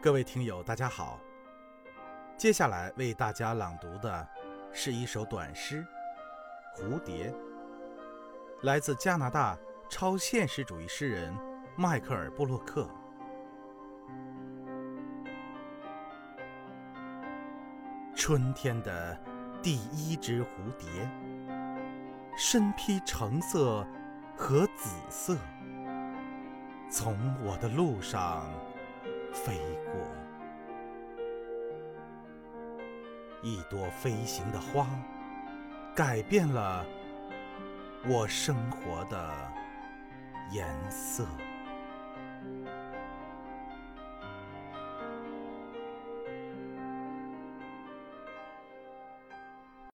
各位听友，大家好。接下来为大家朗读的是一首短诗《蝴蝶》，来自加拿大超现实主义诗人迈克尔·布洛克。春天的第一只蝴蝶，身披橙色和紫色，从我的路上。一朵飞行的花，改变了我生活的颜色。